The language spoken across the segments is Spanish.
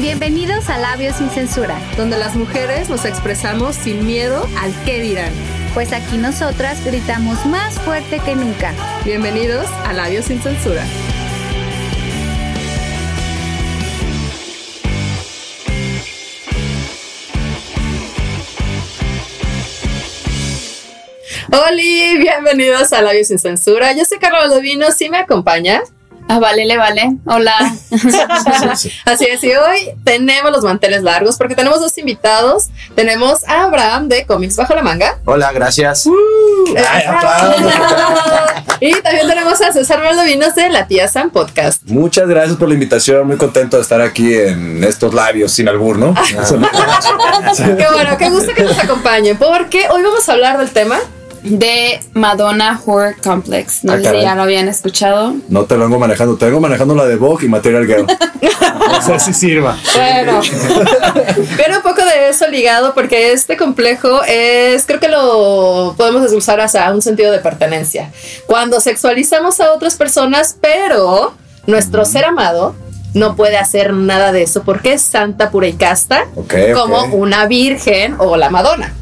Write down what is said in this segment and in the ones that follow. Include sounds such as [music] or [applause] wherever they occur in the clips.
Bienvenidos a Labios sin Censura, donde las mujeres nos expresamos sin miedo al qué dirán. pues aquí nosotras gritamos más fuerte que nunca. Bienvenidos a Labios sin Censura. Hola, bienvenidos a Labios sin Censura. Yo soy Carlos Levino, ¿sí me acompaña? Ah, vale, le vale. Hola. [laughs] Así es, y hoy tenemos los manteles largos porque tenemos dos invitados. Tenemos a Abraham de Comics Bajo la Manga. Hola, gracias. Ay, y también tenemos a César Valdovinos de La Tía Sam Podcast. Muchas gracias por la invitación, muy contento de estar aquí en estos labios sin albur, ¿no? [laughs] Qué bueno, qué gusto que nos acompañen, porque hoy vamos a hablar del tema. De Madonna Horror Complex. No Ah, sé si ya lo habían escuchado. No te lo vengo manejando, te vengo manejando la de Vogue y Material Girl. No sé si sirva. Bueno, [laughs] pero un poco de eso ligado porque este complejo es, creo que lo podemos desglosar hacia un sentido de pertenencia. Cuando sexualizamos a otras personas, pero nuestro ser amado no puede hacer nada de eso porque es santa, pura y casta, como una virgen o la Madonna.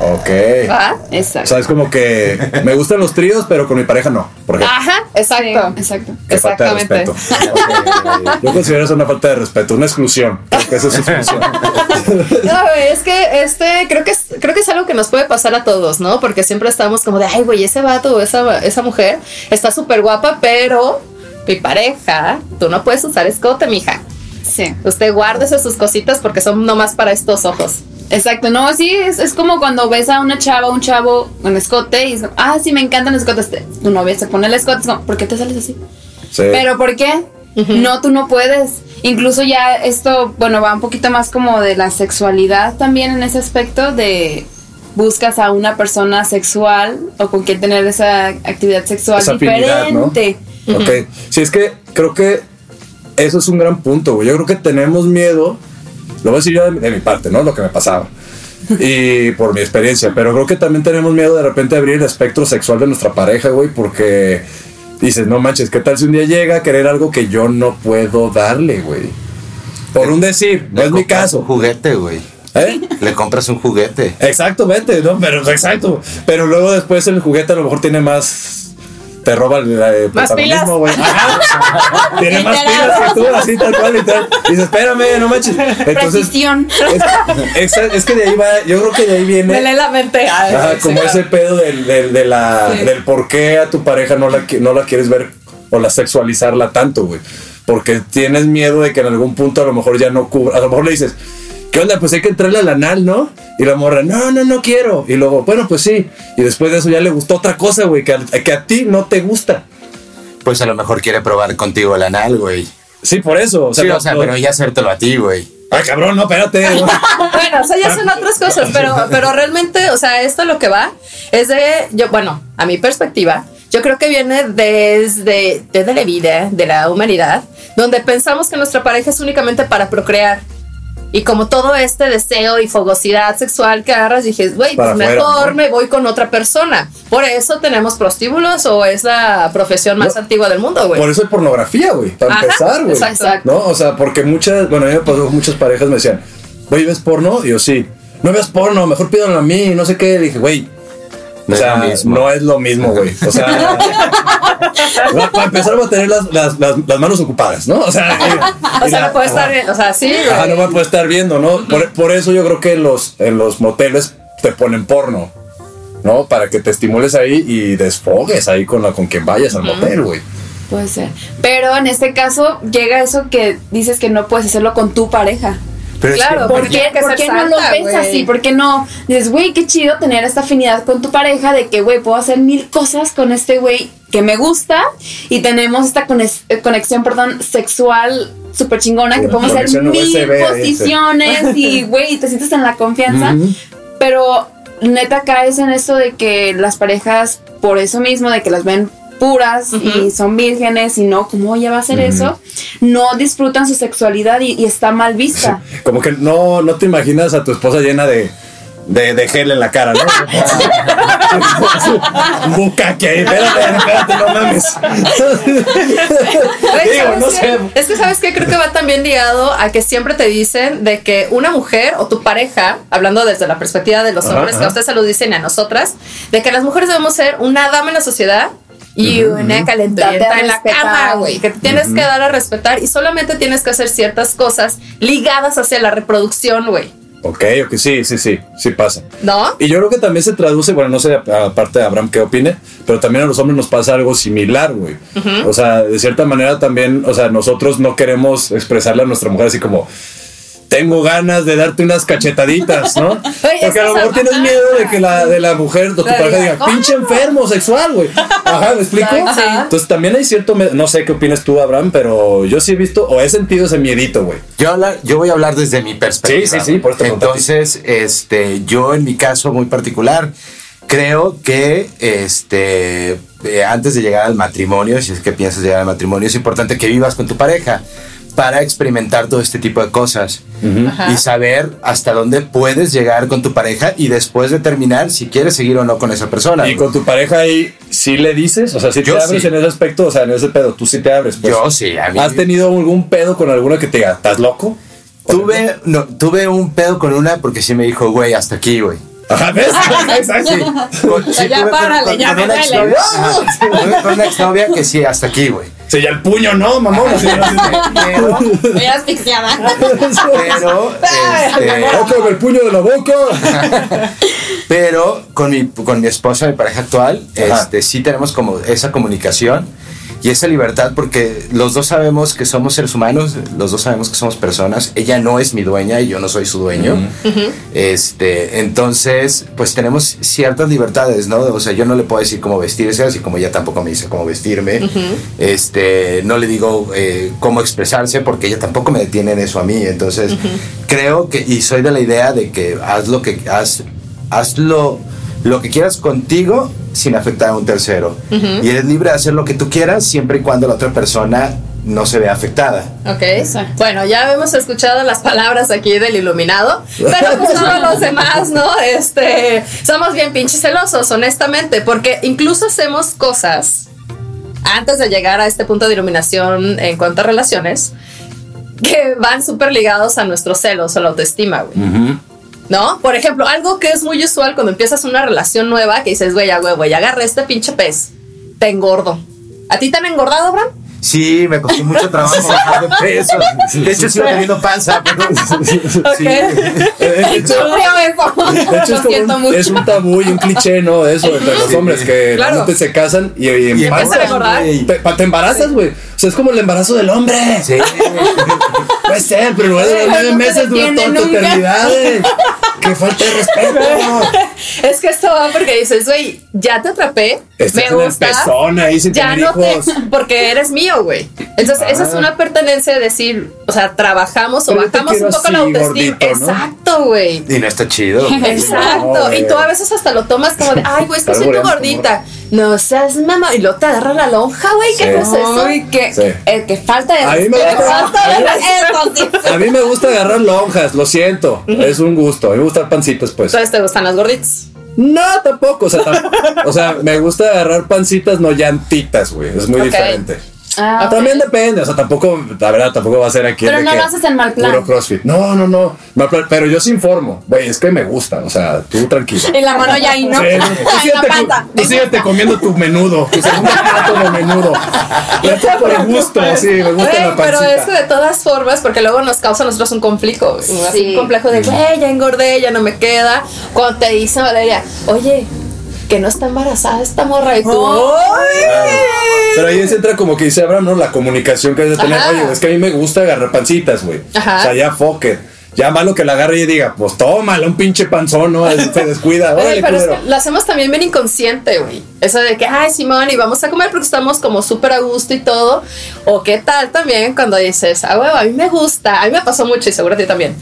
Ok. ¿va? O Exacto. sea, es como que me gustan los tríos, pero con mi pareja no. Por ejemplo. Ajá, exacto. Sí, exacto. Qué falta de exactamente. respeto. Yo considero eso una falta de respeto, una exclusión. Creo que eso es [laughs] exclusión. No, es que este, creo que es, creo que es algo que nos puede pasar a todos, ¿no? Porque siempre estamos como de, ay, güey, ese vato o esa, esa mujer está súper guapa, pero mi pareja, tú no puedes usar escote, mija. Sí. Usted guárdese sus cositas porque son nomás para estos ojos. Exacto. No, sí, es, es como cuando ves a una chava, un chavo con escote y es como, ah, sí, me encantan los escotes. Te- Tu novia se pone el escote. Es como, ¿por qué te sales así? Sí. ¿Pero por qué? No, tú no puedes. Incluso ya esto, bueno, va un poquito más como de la sexualidad también en ese aspecto de buscas a una persona sexual o con quien tener esa actividad sexual Esa afinidad, ¿no? Diferente. Ok. Sí, es que creo que eso es un gran punto, güey. Yo creo que tenemos miedo, lo voy a decir yo de, de mi parte, ¿no? Lo que me pasaba. [laughs] Y por mi experiencia, pero creo que también tenemos miedo de repente abrir el espectro sexual de nuestra pareja, güey, porque dices, no manches, ¿qué tal si un día llega a querer algo que yo no puedo darle, güey? Por un decir, no es mi compras caso. Un juguete, güey. ¿Eh? Le compras un juguete. Exactamente, ¿no? Pero exacto. Pero luego después el juguete a lo mejor tiene más. Te roba el eh, Más protagonismo, güey. [laughs] Tiene más pilas que tú, así tal cual y tal. Y dices, espérame, no manches. [laughs] Entonces, es, que de ahí va, yo creo que de ahí viene. Me la mente. Ay, Ajá, sí, como claro. ese pedo del, del, de la, Sí. del por qué a tu pareja no la, no la quieres ver o la sexualizarla tanto, güey. Porque tienes miedo de que en algún punto a lo mejor ya no cubra. A lo mejor le dices, ¿qué onda? Pues hay que entrarle al anal, ¿no? Y la morra, no, no, no quiero. Y luego, bueno, pues sí. Y después de eso ya le gustó otra cosa, güey, que, a- que a ti no te gusta. Pues a lo mejor quiere probar contigo el anal, güey. Sí, por eso. O sea, sí, no- o sea, no- pero ya hacértelo a ti, güey. Ay, cabrón, no, espérate. ¿no? [laughs] Bueno, o sea, ya son otras cosas, pero, pero realmente, o sea, esto lo que va es de, yo, bueno, a mi perspectiva, yo creo que viene desde, desde la vida, de la humanidad, donde pensamos que nuestra pareja es únicamente para procrear. Y como todo este deseo y fogosidad sexual que agarras, dije, güey, pues mejor ¿no? me voy con otra persona. Por eso tenemos prostíbulos o es la profesión más No. antigua del mundo, güey. Por eso hay pornografía, güey. Para Ajá, empezar, güey. exacto. ¿No? O sea, porque muchas, bueno, a mí me pasó muchas parejas me decían, güey, ¿ves porno? Y yo, sí. No ves porno, mejor pídanlo a mí, no sé qué. Le dije, güey. No o es sea, no es lo mismo, güey. O sea, [laughs] [laughs] para empezar voy a tener las, las, las, las manos ocupadas, ¿no? O sea, [laughs] y- o y sea, la- no puede estar o sea, sí, güey. Ajá, no me puede estar viendo, ¿no? Por, por eso yo creo que en los, en los moteles te ponen porno, ¿no? Para que te estimules ahí y desfogues ahí con, la, con quien vayas al motel, güey. Puede ser. Pero en este caso llega eso que dices que no puedes hacerlo con tu pareja. Pero Claro, es que, ¿Por Porque qué, tiene que por no lo ves güey. así? ¿Por qué no dices, güey, qué chido tener esta afinidad con tu pareja de que, güey, puedo hacer mil cosas con este güey que me gusta y tenemos esta eh, conexión, perdón, sexual súper chingona que podemos hacer mil USB posiciones y, [laughs] güey, te sientes en la confianza. Pero neta caes en esto de que las parejas, por eso mismo, de que las ven puras y son vírgenes y no, ¿cómo ella va a hacer eso? No disfrutan su sexualidad y, y está mal vista. [laughs] Como que no, no te imaginas a tu esposa llena de, de, de gel en la cara, ¿no? [laughs] [laughs] Bucaque ahí, espérate, espérate, no mames. Güey, Digo, ¿sabes no qué? sé. Es que sabes que creo que va también ligado a que siempre te dicen de que una mujer o tu pareja, hablando desde la perspectiva de los Ajá, hombres, que a ustedes se lo dicen y a nosotras, de que las mujeres debemos ser una dama en la sociedad y una Date calenturienta a en la cama, güey, que te tienes que dar a respetar y solamente tienes que hacer ciertas cosas ligadas hacia la reproducción, güey. Ok, ok, sí, sí, sí, sí pasa. ¿No? Y yo creo que también se traduce, bueno, no sé, aparte de Abraham qué opine, pero también a los hombres nos pasa algo similar, güey. O sea, de cierta manera también, o sea, nosotros no queremos expresarle a nuestra mujer así como, tengo ganas de darte unas cachetaditas, ¿no? [laughs] Porque a lo mejor tienes miedo de que la, de la mujer o tu La pareja diga, pinche enfermo sexual, güey. Ajá, ¿me explico? Ajá. Entonces también hay cierto, no sé qué opinas tú, Abraham, pero yo sí he visto o he sentido ese miedito, güey. Yo, hablar- yo voy a hablar desde mi perspectiva. Sí, sí, sí, por ti. Entonces, este, yo en mi caso muy particular, creo que este, eh, antes de llegar al matrimonio, si es que piensas llegar al matrimonio, es importante que vivas con tu pareja para experimentar todo este tipo de cosas y saber hasta dónde puedes llegar con tu pareja y después determinar si quieres seguir o no con esa persona. Y con tu pareja ahí, ¿sí le dices? O sea, si te abres sí. en ese aspecto, o sea, en ese pedo, tú sí te abres. Pues. Yo sí, a mí- ¿Has tenido algún pedo con alguna que te diga, ¿estás loco? Tuve, no, tuve un pedo con una porque sí me dijo, güey, hasta aquí, güey. Ajá, ¿ves? [laughs] [laughs] Exacto. Con- sí, Ya con- párale, con- ya con me una exnovia- ajá, con una exnovia que sí, hasta aquí, güey. Sí, ya el puño, no, mamón. [laughs] Así, así. Pero, Estoy asfixiada. [laughs] pero, este, [laughs] Ojo con el puño de la boca. pero con mi, con mi esposa, mi pareja actual, Ajá. este, sí tenemos como esa comunicación y esa libertad porque los dos sabemos que somos seres humanos, los dos sabemos que somos personas. Ella no es mi dueña y yo no soy su dueño. Este, entonces, pues tenemos ciertas libertades, ¿no? O sea, yo no le puedo decir cómo vestirse, así como ella tampoco me dice cómo vestirme. Este, no le digo eh, cómo expresarse porque ella tampoco me detiene en eso a mí. Entonces, creo que, y soy de la idea de que haz lo que, haz, hazlo lo que quieras contigo sin afectar a un tercero. Y eres libre de hacer lo que tú quieras siempre y cuando la otra persona no se vea afectada. Ok. Bueno, ya hemos escuchado las palabras aquí del iluminado, pero pues [laughs] todos los demás, ¿no? Este, somos bien pinches celosos, honestamente, porque incluso hacemos cosas antes de llegar a este punto de iluminación en cuanto a relaciones que van súper ligados a nuestros celos o la autoestima, güey. ¿No? Por ejemplo, algo que es muy usual cuando empiezas una relación nueva, que dices, güey, ya, güey, güey, agarré este pinche pez, te engordo. ¿A ti te han engordado, Bram? Sí, me costó mucho trabajo [laughs] bajar de peso. De hecho, sigo teniendo panza, [laughs] pero... Sí. De hecho, de hecho, es, como un, mucho. es un tabú y un cliché, ¿no? Eso entre los hombres que Claro. realmente se casan y, y Y embarazan. Te, te embarazas, güey. O sea, es como el embarazo del hombre. Sí. [laughs] Puede ser, pero lugar de [laughs] nueve meses dura detiene toda tu eternidad, güey. Qué falta de respeto. [laughs] Es que esto va porque dices, güey, ya te atrapé, me el gusta, pezón ahí ya no te, [laughs] porque eres mío, güey. Entonces, esa es Ah. una pertenencia de decir, o sea, trabajamos o Pero bajamos un poco la así, autoestima. gordito, ¿no? Exacto, güey. Y no está chido. Exacto. No, y tú a veces hasta lo tomas como de, ay, güey, es que soy tu gordita. No seas mamá. Y luego te agarra la lonja, güey. ¿Qué Sí. es eso? Uy, que, Sí. eh, que falta de A mí me gusta-. A mí me gusta agarrar lonjas, lo siento. Es un gusto. A mí me gustan pancitas, pues. Entonces te gustan las gorditas. No, tampoco. O sea, [laughs] o sea, me gusta agarrar pancitas, no llantitas, güey. Es muy diferente. Ah, ok. También depende, o sea, tampoco, la verdad, tampoco va a ser aquí. Pero no que lo haces en mal plan. Puro CrossFit. No, no, no. Mal plan, pero yo sí informo. Güey, es que me gusta, o sea, tú tranquilo. En la mano ya ahí, ¿no? Sí, [laughs] tú la síguete, tú síguete comiendo tu menudo, tu segundo [laughs] plato de menudo. Ya te por el gusto, sí, me gusta la pero es que de todas formas, porque luego nos causa a nosotros un conflicto. Sí. Un complejo de, güey, ya engordé, ya no me queda. Cuando te dice Valeria, oye, que no está embarazada esta morra y tú. "Ay". Pero ahí se entra como que dice Abraham, ¿no? La comunicación que hay de tener. Ajá. Oye, es que a mí me gusta agarrar pancitas, güey. Ajá. O sea, ya foque. Ya malo que la agarre y diga, pues tómala, un pinche panzón, ¿no? Se descuida. Órale, pero es que lo hacemos también bien inconsciente, güey. Eso de que, ay, Simón, y vamos a comer porque estamos como súper a gusto y todo. O qué tal también cuando dices, ah, huevo, a mí me gusta. A mí me pasó mucho y seguro a ti también.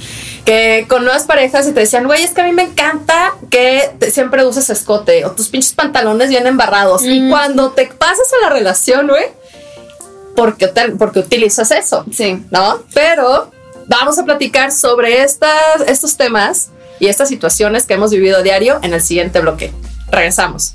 Que con nuevas parejas y te decían, güey, es que a mí me encanta que te- siempre uses escote o tus pinches pantalones bien embarrados. Y cuando te pasas a la relación, güey, porque, te- porque utilizas eso. Sí. ¿no? Pero vamos a platicar sobre estas, estos temas y estas situaciones que hemos vivido a diario en el siguiente bloque. Regresamos.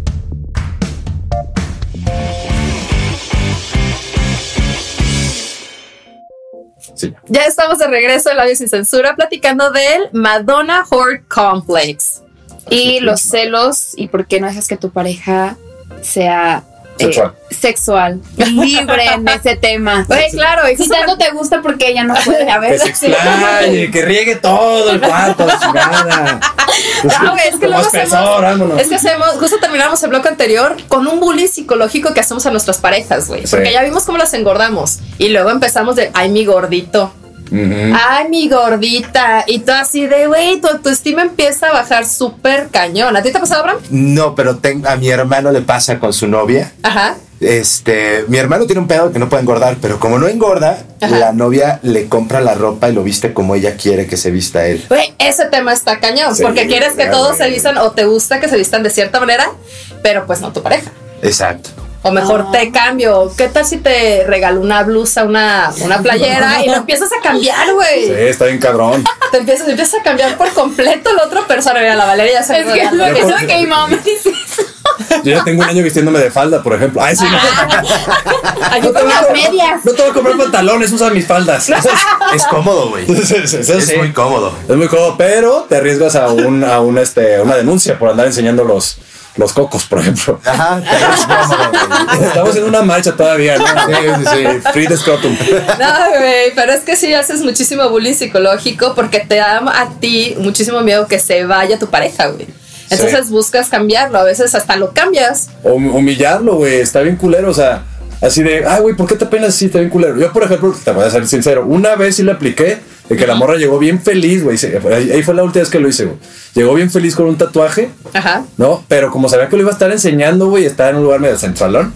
Sí. Ya estamos de regreso en Labios sin Censura platicando del Madonna Horde Complex. Y los celos y por qué no dejas que tu pareja sea eh, Sexual. sexual, libre en ese tema. [laughs] Güey, claro, y Si justo- tanto te gusta, porque ella no puede. A Que ver, se [laughs] explaye, que riegue todo el cuarto, la chingada. Ah, güey, es que luego hacemos-. Es que hacemos, justo terminamos el bloque anterior con un bullying psicológico que hacemos a nuestras parejas, güey. Sí. Porque ya vimos cómo las engordamos. Y luego empezamos de, ay, mi gordito. Ay, mi gordita. Y tú así de, güey, tu autoestima empieza a bajar súper cañón. ¿A ti te ha pasado, Abraham? No, pero ten- a mi hermano le pasa con su novia. Ajá. Este, mi hermano tiene un pedo que no puede engordar, pero como no engorda, Ajá. la novia le compra la ropa y lo viste como ella quiere que se vista él. Güey, ese tema está cañón. Sí, porque quieres que todos se vistan o te gusta que se vistan de cierta manera, pero pues no tu pareja. Exacto. O mejor te cambio. ¿Qué tal si te regalo una blusa, una, una [laughs] playera y lo empiezas a cambiar, güey? Sí, está bien cabrón. Te empiezas, empiezas a cambiar por completo la otra persona. Mira, la Valeria ya se es que lo que es lo que mi mamá me dice eso. Yo ya tengo un año vistiéndome de falda, por ejemplo. Ay, sí, no. Ay, No te, voy a, Las medias. no te voy a comprar pantalones, usa mis faldas. Es [laughs] cómodo, güey. Es sí. muy cómodo. Es muy cómodo, pero te arriesgas a, un, a un, este, una denuncia por andar enseñando los, los cocos, por ejemplo. Ajá. [laughs] Estamos en una marcha todavía, ¿no? Sí, sí, sí. Free the scrotum. No, güey, pero es que sí haces muchísimo bullying psicológico porque te da a ti muchísimo miedo que se vaya tu pareja, güey. Entonces buscas cambiarlo, a veces hasta lo cambias. O humillarlo, güey. Está bien culero, o sea, así de, ay, güey, ¿por qué te peinas así? Está bien culero. Yo, por ejemplo, te voy a ser sincero, una vez sí le apliqué de que la morra llegó bien feliz, güey. Ahí fue la última vez que lo hice, güey. Llegó bien feliz con un tatuaje, Ajá. ¿no? Pero como sabía que lo iba a estar enseñando, güey, estaba en un lugar medio centralón.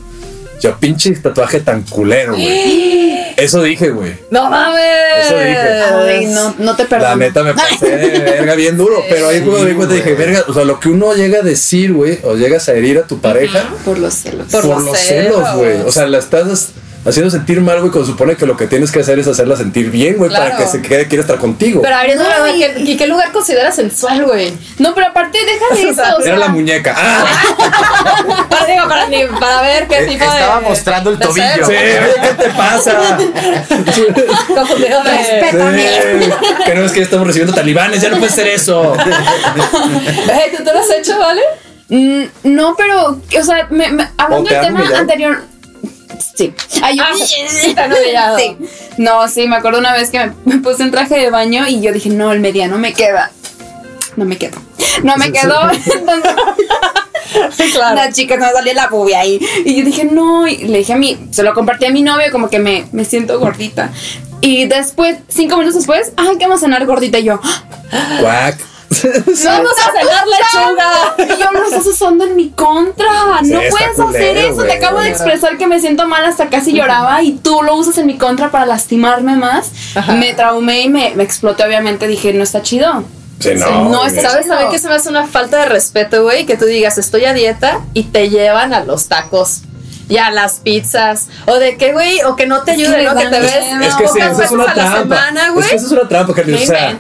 Yo, pinche tatuaje tan culero, güey. [gasps] Eso dije, güey. No mames. Eso dije. Ay, no, no te perdono. La neta me [laughs] pasé de verga bien duro, pero ahí cuando me di cuenta dije, verga, o sea, lo que uno llega a decir, güey, o llegas a herir a tu pareja Por los celos. Por por, los los celos. celos, güey. O sea, la estás haciendo sentir mal, güey, cuando supone que lo que tienes que hacer es hacerla sentir bien, güey, para que se quede, quiera estar contigo. Pero habrías No, y- ¿qué, ¿y qué lugar consideras sensual, güey? No, pero aparte, deja de [laughs] eso. o sea, Era la muñeca. Ah, [laughs] Para, digo, para, ni- para ver qué Eh, tipo estaba de. mostrando el tobillo. sí, ¿qué te pasa? [laughs] Confundido de. Sí, que no es que estamos recibiendo talibanes, ya no puede ser eso. Ey, ¿tú te lo has hecho, vale? Mm, no, pero, o sea, me- me- hablando ¿O te del tema anterior. Sí. Ay, yo- Ah, sí. Sí. No, sí, me acuerdo una vez que me, me puse en traje de baño y yo dije, no, el mediano me queda. No me quedó. No me quedó. [laughs] Entonces, Claro. la chica no me salía la bubia ahí. Y yo dije, no. Y le dije a mí, se lo compartí a mi novio, como que me, me siento gordita. Y después, cinco minutos después, ay, que vamos a cenar gordita. Y yo, Cuac. [laughs] Vamos a cenar lechuga. Y yo lo estás usando en mi contra. Sí, no puedes hacer eso. güey. Te acabo de expresar que me siento mal hasta casi lloraba y tú lo usas en mi contra para lastimarme más. Me traumé y me, me exploté. Obviamente dije, no está chido. Sí, no. No, ¿Sabes también que se me hace una falta de respeto, güey? Que tú digas, estoy a dieta y te llevan a los tacos y a las pizzas. O de que, güey, o que no te ayuden, le ¿no? Que te ves. Es que sí, eso es una trampa. semana, güey. es que eso es una trampa. No O sea,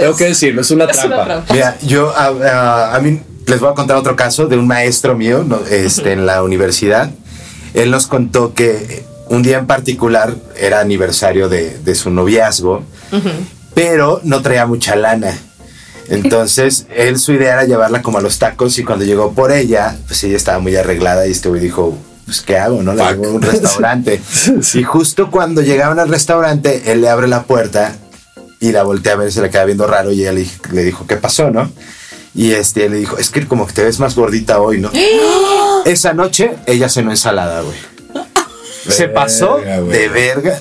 tengo que decirlo, es una Es una trampa. trampa. Mira, yo a, a- a mí les voy a contar otro caso de un maestro mío no, este, en la universidad. Él nos contó que un día en particular era aniversario de, de su noviazgo, pero no traía mucha lana. Entonces, él su idea era llevarla como a los tacos y cuando llegó por ella, pues ella estaba muy arreglada y este güey dijo, pues ¿qué hago? ¿No? La llevo a un [laughs] restaurante. Y justo cuando llegaban al restaurante, él le abre la puerta y la voltea a ver, se le queda viendo raro y ella le, le dijo, ¿qué pasó, no? Y este le dijo, es que como que te ves más gordita hoy, ¿no? [gasps] Esa noche ella cenó ensalada, güey. Se pasó güey. de verga.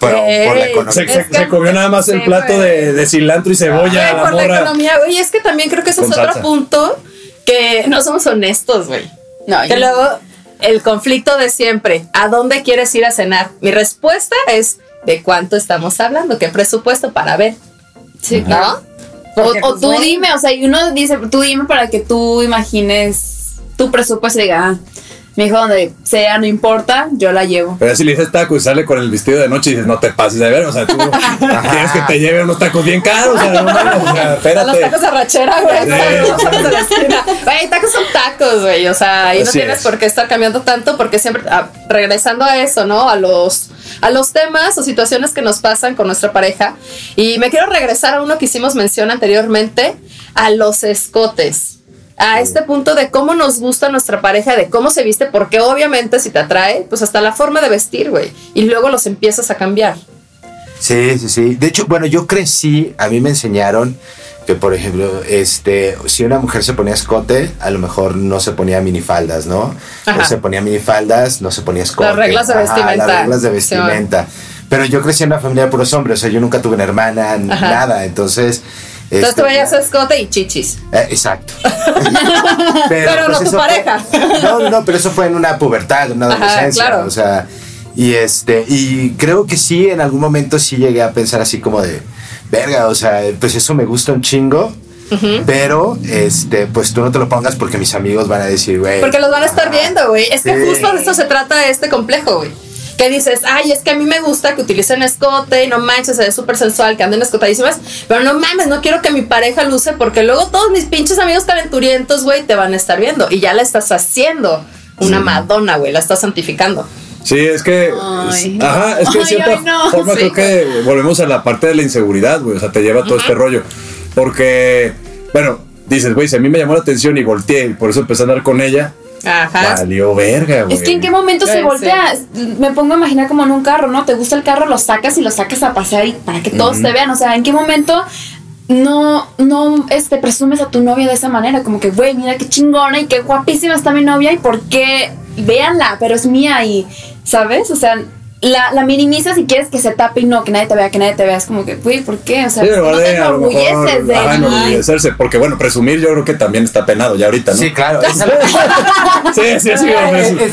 Ey, por la economía. Se, se- se comió nada más el plato de, de cilantro y cebolla. La por la morra. economía, güey. Es que también creo que ese es salsa. otro punto que no somos honestos, güey. No, Que luego el conflicto de siempre. ¿A dónde quieres ir a cenar? Mi respuesta es ¿de cuánto estamos hablando? ¿Qué presupuesto para ver? Sí, ¿No? claro. Porque, o, o pues, tú dime, o sea, y uno dice, tú dime para que tú imagines tu presupuesto y diga, ah, mi hijo donde sea, no importa, yo la llevo. Pero si le dices taco y sale con el vestido de noche y dices, no te pases de ver, o sea, tú [laughs] quieres que te lleve unos tacos bien caros, o sea, no mames, o sea, A los espérate. tacos de rachera, güey. Sí. Los tacos de la esquina. Güey, tacos son tacos, güey. O sea, y no tienes es. por qué estar cambiando tanto porque siempre, ah, regresando a eso, ¿no? A los, a los temas o situaciones que nos pasan con nuestra pareja. Y me quiero regresar a uno que hicimos mención anteriormente, a los escotes. A este punto de cómo nos gusta nuestra pareja, de cómo se viste, porque obviamente si te atrae, pues hasta la forma de vestir, güey. Y luego los empiezas a cambiar. Sí, sí, sí. De hecho, bueno, yo crecí, a mí me enseñaron que, por ejemplo, este, si una mujer se ponía escote, a lo mejor no se ponía minifaldas, ¿no? Ajá. O se ponía minifaldas, no se ponía escote. Las reglas de Ajá, vestimenta. las reglas de Sí, vestimenta. Pero yo crecí en una familia de puros hombres, o sea, yo nunca tuve una hermana, Ajá. nada, entonces... Entonces este, tú veías escote y chichis. eh, exacto. [laughs] Pero no tu eso fue- pareja. no, no, pero eso fue en una pubertad, en una Ajá, adolescencia. claro. O sea, y este, y creo que sí, en algún momento sí llegué a pensar así como de, verga, o sea, pues eso me gusta un chingo. Pero, este, pues tú no te lo pongas porque mis amigos van a decir, güey. Porque los van a estar viendo, güey. Es que justo de eso se trata este complejo, güey. Que dices, ay, es que a mí me gusta que utilicen escote, y no manches, se ve súper sensual, que anden escotadísimas, pero no mames, no quiero que mi pareja luce porque luego todos mis pinches amigos calenturientos, güey, te van a estar viendo y ya la estás haciendo una Madonna, güey, la estás santificando. Sí, es que. Ay. Ajá, es que de cierta ay, no, forma sí. creo que volvemos a la parte de la inseguridad, güey. O sea, te lleva todo este rollo. Porque, bueno, dices, güey, si a mí me llamó la atención y volteé y por eso empecé a andar con ella, Ajá. valió verga, güey. Es que en qué momento Sí, se voltea, me pongo a imaginar como en un carro, ¿no? Te gusta el carro, lo sacas y lo sacas a pasear y para que todos te vean, o sea, ¿en qué momento no, no, este, presumes a tu novia de esa manera? Como que, güey, mira qué chingona y qué guapísima está mi novia y por qué, véanla, pero es mía y, ¿sabes? O sea, la, la minimizas si quieres que se tape y no, que nadie te vea, que nadie te vea, es como que, güey, ¿por qué? O sea, Sí, no de, te enorgulleces de ajá, enorgullecerse, porque bueno, presumir yo creo que también está penado ya ahorita, ¿no? Sí, claro. [laughs] Sí, sí, sí. Es- me, es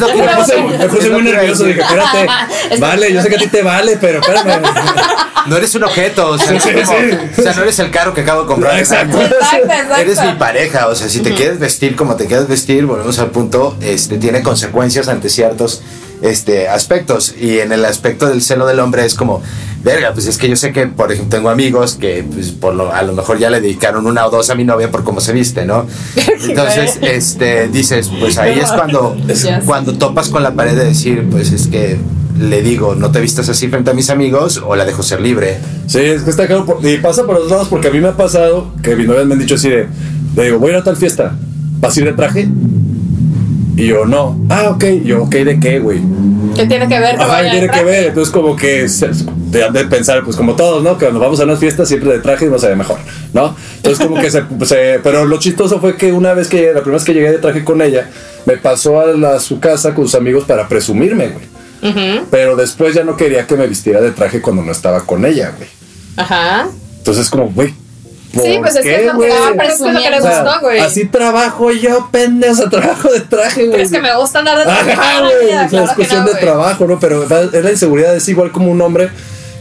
puse, me muy nervioso. Dije, espérate. [laughs] Es- Vale, yo sé que a ti te vale, pero espérame. [laughs] no eres un objeto, o sea, Sí, es sí, como- sí. o sea, no eres el carro que acabo de comprar. Exacto. Exacto, exacto. Eres mi pareja, o sea, si te quieres vestir como te quieres vestir, volvemos al punto, este, tiene consecuencias ante ciertos este, aspectos. Y en el aspecto del celo del hombre es como, verga, pues es que yo sé que, por ejemplo, tengo amigos que pues, por lo, a lo mejor ya le dedicaron una o dos a mi novia por cómo se viste, ¿no? [laughs] Entonces, este, dices, pues ahí es cuando, [laughs] cuando topas con la pared de decir, pues es que le digo, no te vistas así frente a mis amigos o la dejo ser libre. Sí, es que está claro. por- y pasa por los lados porque a mí me ha pasado que mis novias me han dicho así de, le digo, voy a ir a tal fiesta, ¿vas a ir de traje? Y yo, no. Ah, ok. Yo, ok, ¿de qué, güey? ¿Qué tiene que ver? Ajá, vaya tiene en que ver. Entonces, como que te han de pensar, pues como todos, ¿no? Que cuando vamos a unas fiestas siempre de traje no se ve mejor, ¿no? Entonces, como que se, [laughs] se- Pero lo chistoso fue que una vez que, la primera vez que llegué de traje con ella, me pasó a, la- a su casa con sus amigos para presumirme, güey. Pero después ya no quería que me vistiera de traje cuando no estaba con ella, güey. Ajá. Entonces, como, güey. ¿Por Sí, pues es que qué, es que, güey? es le O sea, gustó, güey. así trabajo yo, pendejo, o [laughs] sea, trabajo de traje, güey. ¿Crees que me gusta andar de traje? Ajá, güey. O sea, es cuestión no, de trabajo, ¿no? Pero es la inseguridad, es igual como un hombre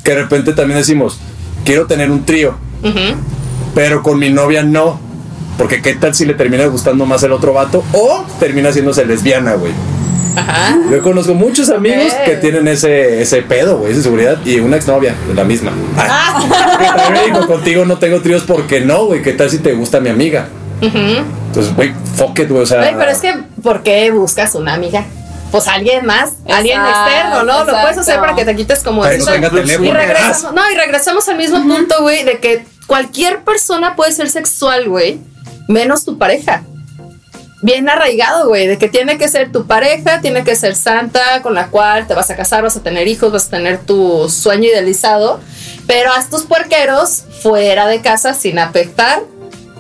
que de repente también decimos, quiero tener un trío, pero con mi novia no. Porque qué tal si le termina gustando más el otro vato o termina haciéndose lesbiana, güey. Ajá. Yo conozco muchos amigos Ok. que tienen ese, ese pedo, güey, esa inseguridad. Y una exnovia, la misma. Ah, me dijo, contigo no tengo tríos porque no, güey. ¿Qué tal si te gusta mi amiga? Entonces, güey, fuck it, güey. O sea, pero es que, ¿por qué buscas una amiga? Pues alguien más, alguien Exacto, externo, ¿no? Lo puedes hacer exacto. para que te quites como eso. Y regresamos, no, y regresamos al mismo punto, güey, de que cualquier persona puede ser sexual, güey, menos tu pareja. Bien arraigado, güey, de que tiene que ser tu pareja, tiene que ser santa, con la cual te vas a casar, vas a tener hijos, vas a tener tu sueño idealizado, pero haz tus puerqueros fuera de casa sin afectar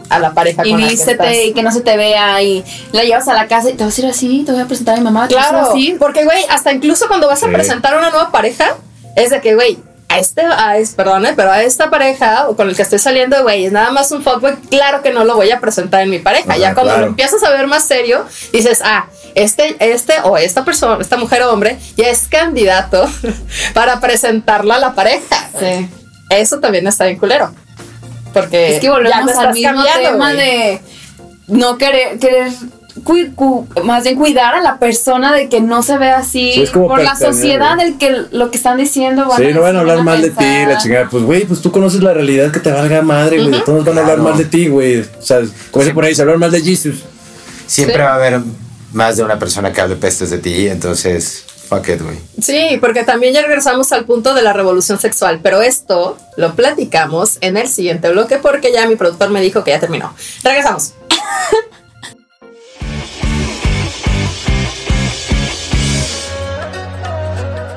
a la pareja Y con la que estás. y que no se te vea y la llevas a la casa y te vas a ir así, te voy a presentar a mi mamá, te vas a ir Claro, así. porque, güey, hasta incluso cuando vas a Sí. presentar a una nueva pareja, es de que, güey, a este, a, eh, pero a esta pareja o con el que estoy saliendo, güey, es nada más un fuckboy, claro que no lo voy a presentar en mi pareja. Ya cuando claro. lo empiezas a ver más serio, dices, ah, este, este o esta persona, esta mujer o hombre, ya es candidato [laughs] para presentarlo a la pareja. Sí. Eso también está bien culero. Porque Es que ya volvemos lo al estás mismo tema de no querer, querer más bien cuidar a la persona de que no se vea así Sí, por la sociedad del que lo que están diciendo van Sí, no van a hablar mal de ti, la chingada. Pues, güey, pues tú conoces la realidad que te valga madre, güey. De Todos van a hablar Claro. mal de ti, güey. O sea, como dice por ahí, se hablar mal de Jesus. Siempre Sí. va a haber más de una persona que hable pestes de ti, entonces, fuck it, güey. Sí, porque también ya regresamos al punto de la revolución sexual, pero esto lo platicamos en el siguiente bloque porque ya mi productor me dijo que ya terminó. Regresamos. [laughs]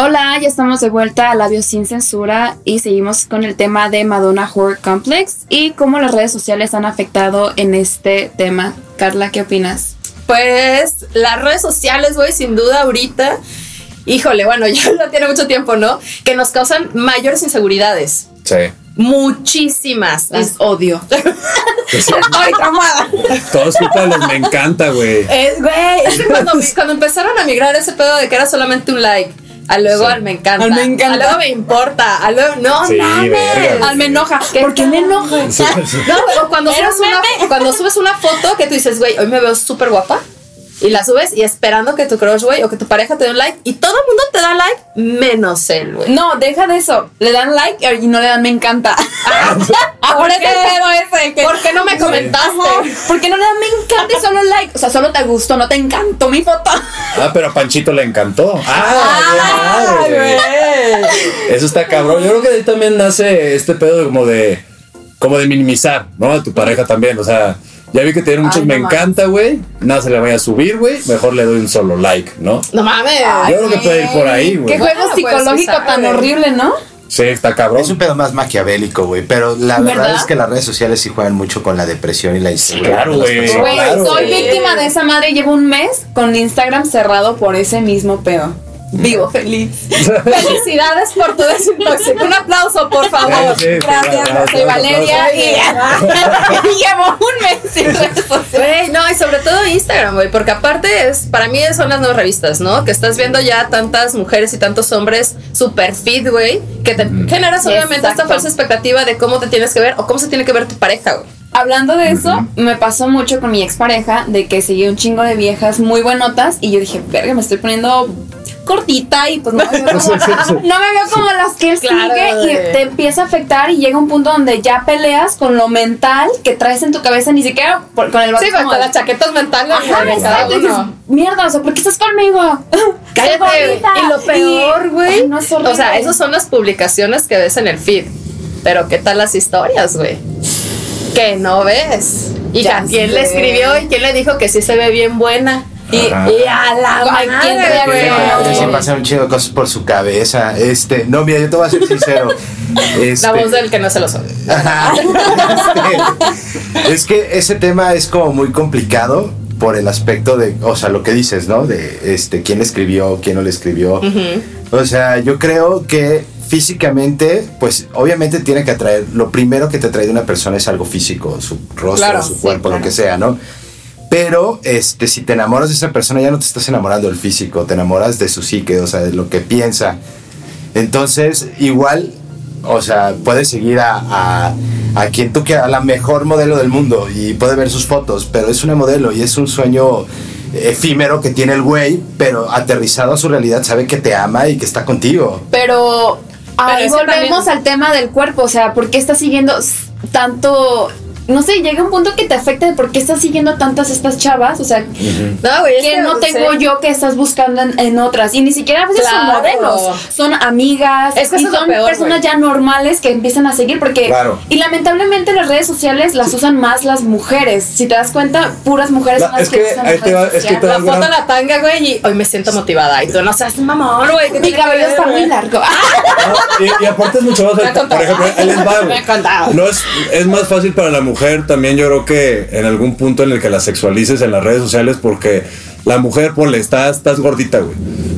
Hola, ya estamos de vuelta a Labios sin Censura y seguimos con el tema de Madonna Horror Complex y cómo las redes sociales han afectado en este tema. Carla, ¿qué opinas? Pues las redes sociales, güey, sin duda ahorita, híjole, bueno, [laughs] ya, ya tiene mucho tiempo, ¿no? Que nos causan mayores inseguridades. Sí. Muchísimas. Las odio. [laughs] Estoy traumada. Todo es culpa de los me encanta, güey. Es, güey, es que cuando, cuando empezaron a migrar ese pedo de que era solamente un like, a luego Sí. al me encanta, Al me encanta. a luego me importa, a luego no Sí, mames. verga. Al me enoja. ¿Por qué me enoja? [laughs] No, o cuando subes, un una, cuando subes una foto que tú dices, güey, hoy me veo súper guapa. Y la subes y esperando que tu crush, güey, o que tu pareja te dé un like. Y todo el mundo te da like, menos él, güey. No, deja de eso. Le dan like y no le dan me encanta. [laughs] Ahora es ¿Por el ese. que- ¿Por qué no me comentaste? ¿Por qué no le dan me encanta y solo like? O sea, solo te gustó, no te encantó mi foto. Ah, pero a Panchito le encantó. Ah, Ah, güey. Eso está cabrón. Yo creo que de ahí también nace este pedo como de como de minimizar, ¿no? A tu pareja también. O sea, ya vi que tiene muchos Ay, me mames. encanta, güey. Nada se le vaya a subir, güey. Mejor le doy un solo like, ¿no? No mames. Yo creo que puede ir por ahí, güey. Qué juego Bueno, pues, psicológico sí tan sabe. horrible, ¿no? Sí, está cabrón. Es un pedo más maquiavélico, güey. Pero la verdad, ¿Verdad? es que las redes sociales sí juegan mucho con la depresión y la inseguridad. claro, de las güey. personas. Güey, claro, soy güey. víctima de esa madre. Llevo un mes con Instagram cerrado por ese mismo pedo. Vivo feliz. Felicidades por tu desintoxicación. Un aplauso, por favor. Sí, sí, sí, Gracias, aplausos, soy Valeria aplausos. y [laughs] llevo un mes sin redes sociales. No, y sobre todo Instagram, güey, porque aparte es, para mí son las nuevas revistas, ¿no? Que estás viendo ya tantas mujeres y tantos hombres super fit, güey, que te generas obviamente esta falsa expectativa de cómo te tienes que ver o cómo se tiene que ver tu pareja, güey. Hablando de eso, me pasó mucho con mi expareja de que seguía un chingo de viejas muy buenotas y yo dije, verga, me estoy poniendo cortita y pues no me veo como, no me veo como las que él Claro, sigue y te empieza a afectar y llega un punto donde ya peleas con lo mental que traes en tu cabeza, ni siquiera por- con el Sí, como con de- las chaquetas mentales Ajá, exacto, dices, mierda, o sea, ¿por qué estás conmigo? [laughs] Cállate. Y lo peor, güey. No, o sea, esas son las publicaciones que ves en el feed. Pero ¿qué tal las historias, güey? Que no ves. Y Ya quién sé. le escribió y quién le dijo que sí se ve bien buena. Y, y a la Ay, ¿quién madre, reaccionó? Sí, chingo de cosas por su cabeza. Este, no, mira, yo te voy a ser sincero. [laughs] Este, La voz del que no se lo sabe. Este, [laughs] es que ese tema es como muy complicado por el aspecto de, o sea, lo que dices, ¿no? De este, quién escribió, quién no le escribió. O sea, yo creo que físicamente, pues obviamente tiene que atraer, lo primero que te atrae de una persona es algo físico, su rostro, Claro, su sí, cuerpo, claro. lo que sea, ¿no? Pero este, si te enamoras de esa persona, ya no te estás enamorando del físico, te enamoras de su psique, o sea, de lo que piensa. Entonces, igual, o sea, puedes seguir a, a, a quien tú quieras, a la mejor modelo del mundo y puede ver sus fotos, pero es una modelo y es un sueño efímero que tiene el güey, pero aterrizado a su realidad, sabe que te ama y que está contigo. Pero ahí volvemos también- al tema del cuerpo, o sea, ¿por qué estás siguiendo tanto no sé, llega un punto que te afecta de por qué estás siguiendo tantas estas chavas, o sea, No, güey, es que no tengo yo que estás buscando en, en otras y ni siquiera a veces son Claro. modelos, son amigas Es que y son peor, personas güey. ya normales que empiezan a seguir porque Claro. y lamentablemente las redes sociales las usan más las mujeres, si te das cuenta, puras mujeres La- son las es que, que usan ahí te va- redes es que te La foto en la tanga, güey, y hoy me siento motivada. Y tú no seas mamón, güey. ¿qué Mi cabello está muy largo. No, y, y aparte es mucho más. Por ejemplo, él es [laughs] vago. No es, es más fácil para la mujer también, yo creo que en algún punto en el que la sexualices en las redes sociales, porque la mujer, ponle, estás, estás gordita, güey,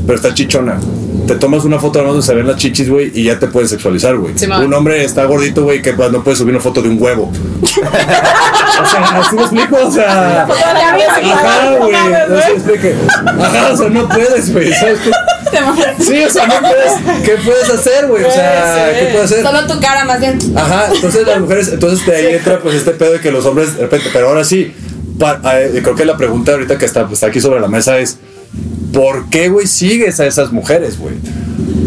pero está chichona. Te tomas una foto además donde se ven las chichis, güey, y ya te puedes sexualizar, güey. Sí, un hombre está gordito, güey, que pues, no puede subir una foto de un huevo. [laughs] o sea, así me explico, o sea. Ajá, güey. No se explique. Ajá, o sea, no puedes, güey. ¿sabes qué? [laughs] Sí, o sea, no puedes. ¿Qué puedes hacer, güey? O sea, ¿qué puedes hacer? Solo tu cara más bien. Ajá, entonces las mujeres, entonces de ahí entra pues este pedo de que los hombres de repente, pero ahora sí, pa- eh, creo que la pregunta ahorita que está, está aquí sobre la mesa es, ¿por qué, güey, sigues a esas mujeres, güey?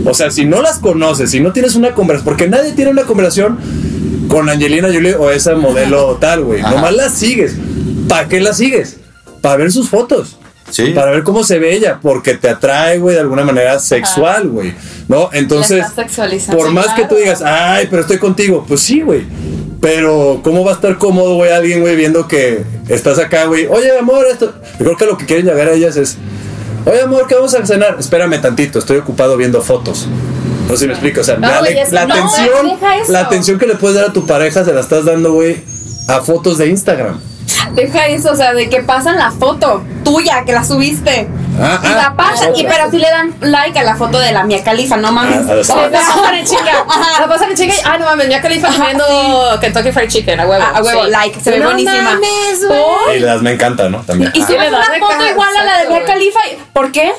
O sea, si no las conoces, si no tienes una conversación, porque nadie tiene una conversación con Angelina Jolie o esa modelo tal, güey, nomás las sigues. ¿Para qué las sigues? Para ver sus fotos. Sí. Para ver cómo se ve ella, porque te atrae, güey, de alguna manera sexual, güey. ¿No? Entonces, por más que tú digas, ay, pero estoy contigo, pues sí, güey. Pero, ¿cómo va a estar cómodo, güey, alguien, güey, viendo que estás acá, güey? Oye, amor, esto. Yo creo que lo que quieren llegar a ellas es, oye, amor, ¿qué vamos a cenar? Espérame tantito, estoy ocupado viendo fotos. No sé si me explico, o sea, No, dale- la no, atención, la atención que le puedes dar a tu pareja se la estás dando, güey, a fotos de Instagram. Deja eso, o sea, de que pasan la foto tuya, que la subiste. Ah, y ah, la pasan, y otra. pero sí le dan like a la foto de la Mia Califa, no mames. Ah, la- Sí, pasan en chinga. [laughs] La pasan en chinga y, ah, no mames, Mia Khalifa comiendo Kentucky Fried Chicken, a huevo. A- a huevo, Sí. like, se ve no buenísima. mames, güey. Y las me encanta, ¿no? También. Y si le das una foto igual a la de Mia. Khalifa, ¿por qué?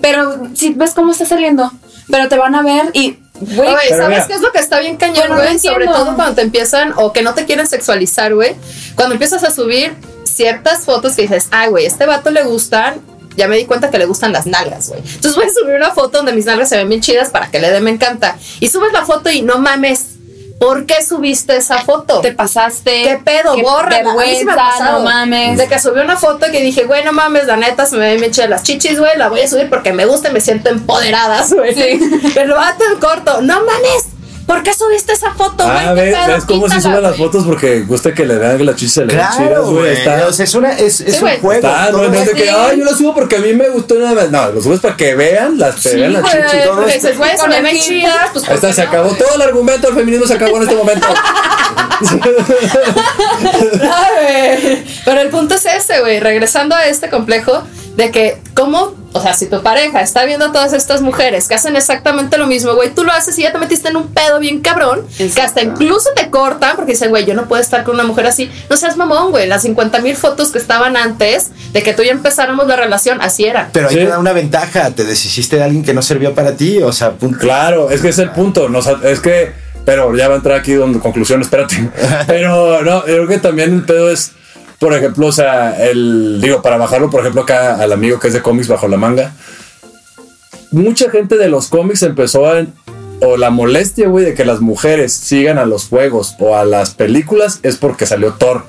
Pero si ves cómo está saliendo, pero te van a ver y, güey, ¿sabes mira. qué es lo que está bien cañón, Bueno, no güey? Sobre entiendo. todo cuando te empiezan, o que no te quieren sexualizar, güey. Cuando empiezas a subir ciertas fotos que dices, ay, güey, este vato le gustan. Ya me di cuenta que le gustan las nalgas, güey. Entonces voy a subir una foto donde mis nalgas se ven bien chidas para que le dé me encanta. Y subes la foto y no mames. ¿Por qué subiste esa foto? te pasaste. ¿Qué pedo? Qué Borra. vergüenza, no mames. De que subí una foto que dije, güey, no mames, la neta se me ven bien chidas las chichis, güey. La voy a subir porque me gusta y me siento empoderadas, güey. Pero [laughs] vato en corto, no mames. ¿Por qué subiste esa foto, güey? Ah, ¿Qué ¿ves, pedo? ¿ves cómo se suben las fotos? Porque gusta que le vean que las chichis se le Claro, güey. O sea, es, una, es, es Sí, un juego. está, no, no es de que, ay, yo lo subo porque a mí me gustó nada más. No, lo subes para que vean las, te vean las todo porque güey, se fin. chidas, pues Ahí está, ¿por se no, acabó güey? todo el argumento, el feminismo se acabó en este momento. [laughs] Ay, güey. Pero el punto es ese, güey. Regresando a este complejo de que, ¿cómo? O sea, si tu pareja está viendo a todas estas mujeres que hacen exactamente lo mismo, güey, tú lo haces y ya te metiste en un pedo bien cabrón, que hasta incluso te cortan porque dicen, güey, yo no puedo estar con una mujer así. No seas mamón, güey. Las 50 mil fotos que estaban antes de que tú y yo empezáramos la relación, así eran. Pero ahí Sí. te da una ventaja. Te deshiciste de alguien que no servía para ti. O sea, punto. Claro, es que es el punto. ha- es que, pero ya va a entrar aquí donde conclusión, espérate. [laughs] Pero no, yo creo que también el pedo es, por ejemplo, o sea, el, digo, para bajarlo, por ejemplo, acá al amigo que es de cómics bajo la manga. Mucha gente de los cómics empezó a. O la molestia, güey, de que las mujeres sigan a los juegos o a las películas es porque salió Thor,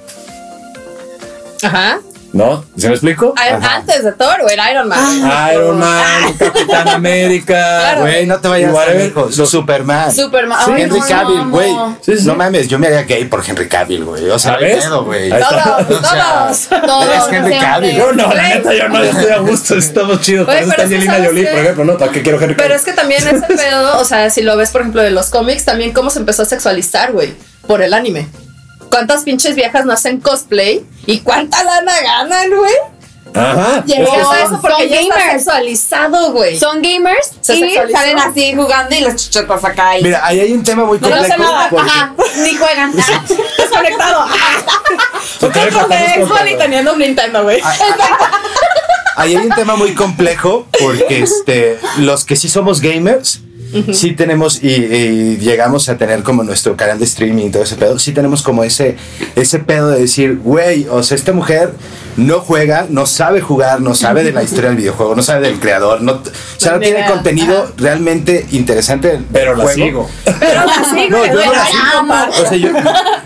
Ajá. ¿No? ¿Se me explico? Ay, Antes de Thor, güey, era Iron Man. Iron Man, Capitán América, Güey, no te vayas whatever. lejos. Los- Superman. Superman. Sí, Ay, Henry no, Cavill, güey. no. Sí, sí. No mames, yo me haría gay por Henry Cavill, güey. O sea, pedo, güey. Todos, [laughs] todos. [laughs] Todos, Es Henry Cavill. Yo no, la neta, yo no, estoy a gusto, estamos chidos. Para eso está pero Angelina ¿sabes Jolie, por ejemplo, ¿no? ¿Para qué quiero Henry Pero Cavill? es que también ese [laughs] pedo, o sea, si lo ves, por ejemplo, de los cómics, también cómo se empezó a sexualizar, güey, por el anime. ¿Cuántas pinches viejas no hacen cosplay? ¿Y cuánta lana ganan, güey? Ajá. Que a sí. eso porque son ya está sexualizado, güey. Son gamers Se y salen así jugando y las chichotas acá. Y Mira, ahí hay un tema muy No, no complejo. sé nada. porque- Ajá, ni juegan. [laughs] Desconectado. Son tres Con Xbox y teniendo un Nintendo, güey. Ahí hay un tema muy complejo porque este, los que sí somos gamers, sí tenemos y, y llegamos a tener como nuestro canal de streaming y todo ese pedo, sí tenemos como ese, ese pedo de decir, güey, o sea, esta mujer no juega, no sabe jugar, no sabe de la historia del videojuego, no sabe del creador, no, o sea, no ni tiene contenido realmente interesante Pero la juego. sigo. Pero así, No, güey, yo no, la sigo, o sea, yo,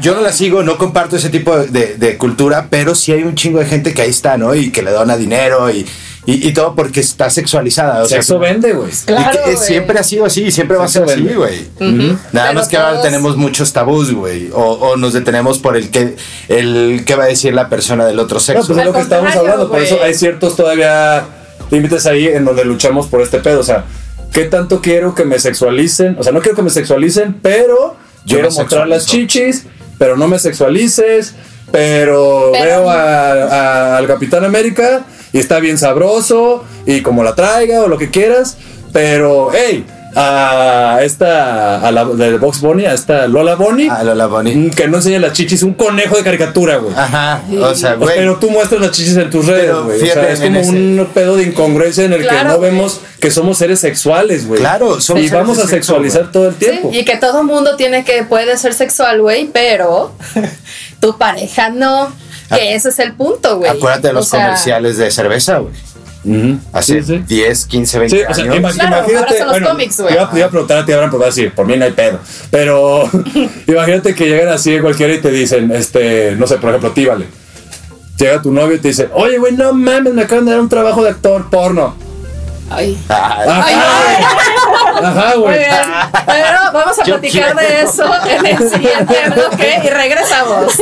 yo no la sigo, no comparto ese tipo de, de cultura, pero sí hay un chingo de gente que ahí está, ¿no? Y que le dona dinero y, y, y todo porque está sexualizada. O sea, Sexo vende, güey. y Claro, que siempre ha sido así, siempre va a ser así, güey. Nada Pero más que ahora tenemos muchos tabús, güey. O, o nos detenemos por el que, el que va a decir la persona del otro No, sexo. pues es lo que estamos hablando. Por eso hay ciertos todavía límites ahí en donde luchamos por este pedo. O sea, ¿qué tanto quiero que me sexualicen? O sea, no quiero que me sexualicen, pero Yo quiero mostrar las chichis, pero no me sexualices. Pero, Pero- veo a- a- al Capitán América y está bien sabroso y como la traiga o lo que quieras. Pero, hey, a esta, a la del Box Bunny, a esta Lola Bunny, Ah, Lola Bunny. mm, que no enseña las chichis, un conejo de caricatura, güey. Ajá, o sea, güey. pero tú muestras las chichis en tus redes, güey. O sea, es como ese- un pedo de incongruencia en el que no güey. vemos que somos seres sexuales, güey. Claro, somos Y seres vamos de a sexualizar güey. todo el Sí, tiempo. y que todo mundo tiene que, puede ser sexual, güey, pero [laughs] tu pareja no. Que ese es el punto, güey. Acuérdate de los O sea, comerciales de cerveza, güey. Ujú. Hace Sí, sí. 10, 15, 20 Sí, o sea, años. Claro, imagínate. son los bueno, cómics, güey. Iba, iba a preguntar a ti, Abraham, pero vas a decir, por mí no hay pedo. Pero [laughs] imagínate que llegan así cualquiera y te dicen, este, no sé, por ejemplo, tíbale. Llega tu novio y te dice, oye, güey, no mames, me acaban de dar un trabajo de actor porno. Ay. Ah, Ajá, Ajá, Muy güey. bien. Pero vamos a Yo platicar de eso en el siguiente bloque y regresamos. [laughs]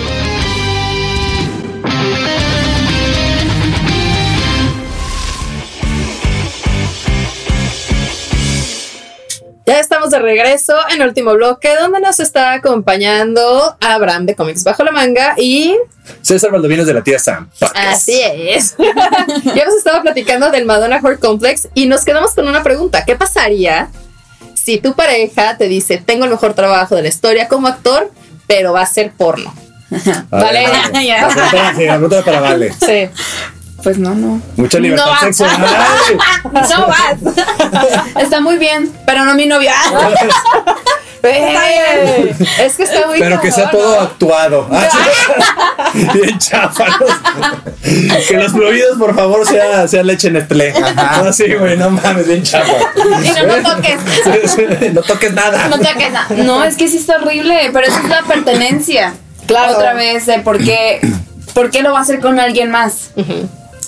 Estamos de regreso en el último bloque donde nos está acompañando Abraham de Comics Bajo la Manga y César Valdovinos de la tía Sam. así es. [laughs] ya hemos estado platicando del Madonna Horror Complex y nos quedamos con una pregunta. ¿Qué pasaría si tu pareja te dice, tengo el mejor trabajo de la historia como actor, pero va a ser porno? Vale, [laughs] pregunta para Vale. Sí. Pues no, no. Mucha libertad No. sexual. [laughs] No vas. [laughs] Está muy bien, pero no mi novia. [laughs] Ey, Es que está muy Pero que sea todo ¿no? actuado. Ah, sí. Bien chafa. ¿no? Que los fluidos, por favor, sea, sea leche Nestlé. No, sí, güey, no mames, bien chafa. Y no, no toques. Sí, sí, No toques nada. No toques nada. No, es que sí está horrible, pero esa es la pertenencia. Claro. Otra vez, de por qué, por qué lo va a hacer con alguien más.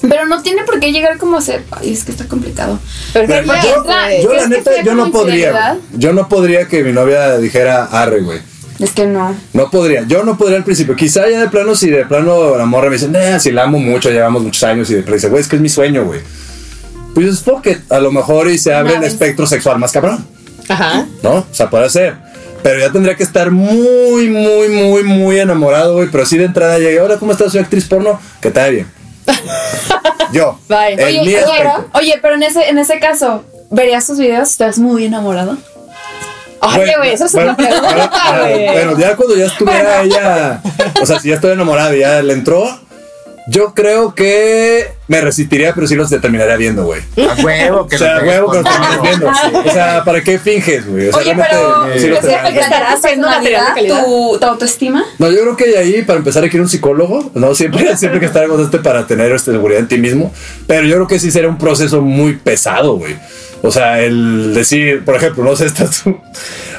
Pero no tiene por qué llegar como a ser. Ay, es que está complicado. Pero Pero ¿qué yo, güey? yo la ¿Crees que neta, yo no podría. Yo no podría que mi novia dijera arre, güey. Es que no. No podría, yo no podría al principio. Quizá ya de plano, si de plano la morra me dice, nah, si la amo mucho, llevamos muchos años, y de plano dice, güey, es que es mi sueño, güey. Pues es porque a lo mejor y se abre el espectro sexual más cabrón, Ajá. ¿no? O sea, puede ser. Pero ya tendría que estar muy, muy, muy, muy enamorado, güey. Pero así de entrada llegué, hola, ¿cómo estás? Soy actriz porno. Que te bien. [laughs] Yo. Bye. Oye, oye, pero en ese, en ese caso, ¿verías tus videos? ¿Estás muy enamorado? Oye, güey, eso es una bueno, pregunta, bueno, güey. bueno, ya cuando ya estuviera ella, o sea, si ya estoy enamorado y ya le entró, yo creo que me resistiría, pero sí los terminaría viendo, güey. A huevo, que O sea, lo tengas huevo que los termines favor. viendo. O sea, ¿para qué finges, güey? O sea, Oye, realmente pero sí los ¿crees que terminaría viendo. afectaría ¿Estará tu haciendo material de personalidad, calidad? tu, tu autoestima? No, yo creo que de ahí, para empezar, hay que ir a un psicólogo, ¿no? Siempre, [laughs] siempre que estar con este para tener esta seguridad en ti mismo. Pero yo creo que sí sería un proceso muy pesado, güey. O sea, el decir, por ejemplo, no sé, [laughs] estás tú.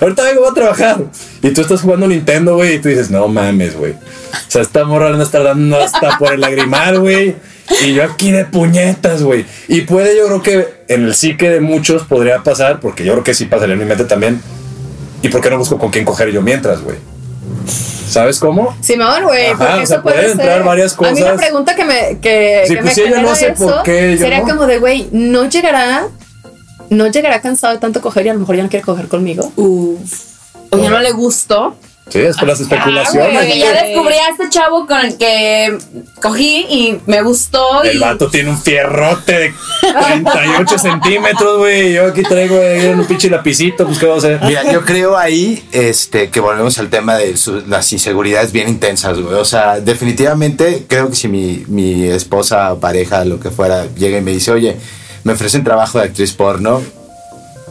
Ahorita vengo a trabajar. Y tú estás jugando Nintendo, güey. Y tú dices, no mames, güey. O sea, esta morra le está dando hasta por el lagrimal, güey. Y yo aquí de puñetas, güey. Y puede, yo creo que en el psique de muchos podría pasar, porque yo creo que sí pasaría en mi mente también. ¿Y por qué no busco con quién coger yo mientras, güey? ¿Sabes cómo? Simón, güey, porque o sea, eso puede pueden entrar ser. varias A mí la cosas. pregunta que me, que, Sí, que pues me si ella no hace eso por qué, yo sería no. como de, güey, no llegará, no llegará cansado de tanto coger y a lo mejor ya no quiere coger conmigo. o ya no le gustó. Sí, es por las especulaciones. Porque ya descubrí a este chavo con el que cogí y me gustó. El y vato tiene un fierrote de 38 centímetros, güey. Yo aquí traigo ahí un pinche lapicito, pues qué vamos a hacer. Mira, yo creo ahí este, que volvemos al tema de su- las inseguridades bien intensas, güey. O sea, definitivamente creo que si mi, mi esposa o pareja, lo que fuera, llega y me dice, oye, me ofrecen trabajo de actriz porno,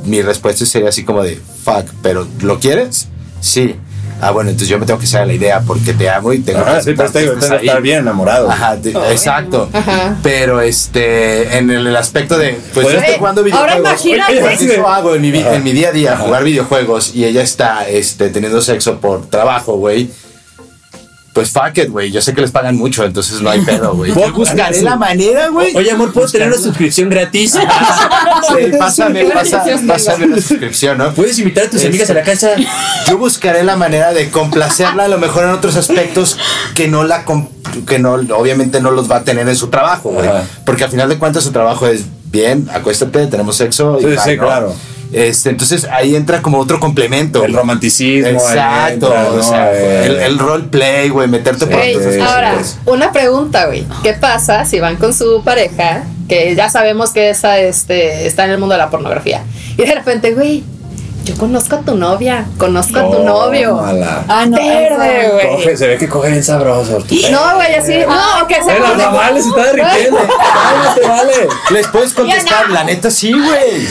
mi respuesta sería así como de, fuck, pero ¿lo quieres? Sí. Ah, bueno, entonces yo me tengo que hacer a la idea porque te amo y tengo Ajá, que sí, pero está bien enamorado. Ajá, de- exacto. Pero este, en el, el aspecto de, pues yo estoy jugando ahora videojuegos. imagínate. Pues, eso hago en mi, en mi día a día, jugar videojuegos y ella está este, teniendo sexo por trabajo, güey. Pues fuck it, güey. Yo sé que les pagan mucho, entonces no hay [laughs] pedo, güey. Yo buscaré la manera, güey. Oye, amor, ¿puedo tener una suscripción gratis? [laughs] Sí, pásame, pasa- pásame una suscripción, ¿no? ¿Puedes invitar a tus amigas a la casa? [laughs] Yo buscaré la manera de complacerla a lo mejor en otros aspectos que no la que no obviamente no los va a tener en su trabajo, güey. Porque al final de cuentas su trabajo es bien, acuéstate, tenemos sexo y Sí, bye, sí, ¿no? claro. Este, entonces ahí entra como otro complemento. El romanticismo. Exacto, entra, o sea, Eh, el, el roleplay, güey, meterte por Güey, otros sí, ahora, una pregunta, güey. ¿Qué pasa si van con su pareja, que ya sabemos que esa este, está en el mundo de la pornografía, y de repente, güey, yo conozco a tu novia, conozco a tu novio. Tómala. Ah, no. Verde, güey. Coge- se ve que coge bien sabroso. No, güey, así. No, que se Eh, la mamá les está derritiendo. [laughs] Cálmate, vale. Les puedes contestar, la neta sí, güey.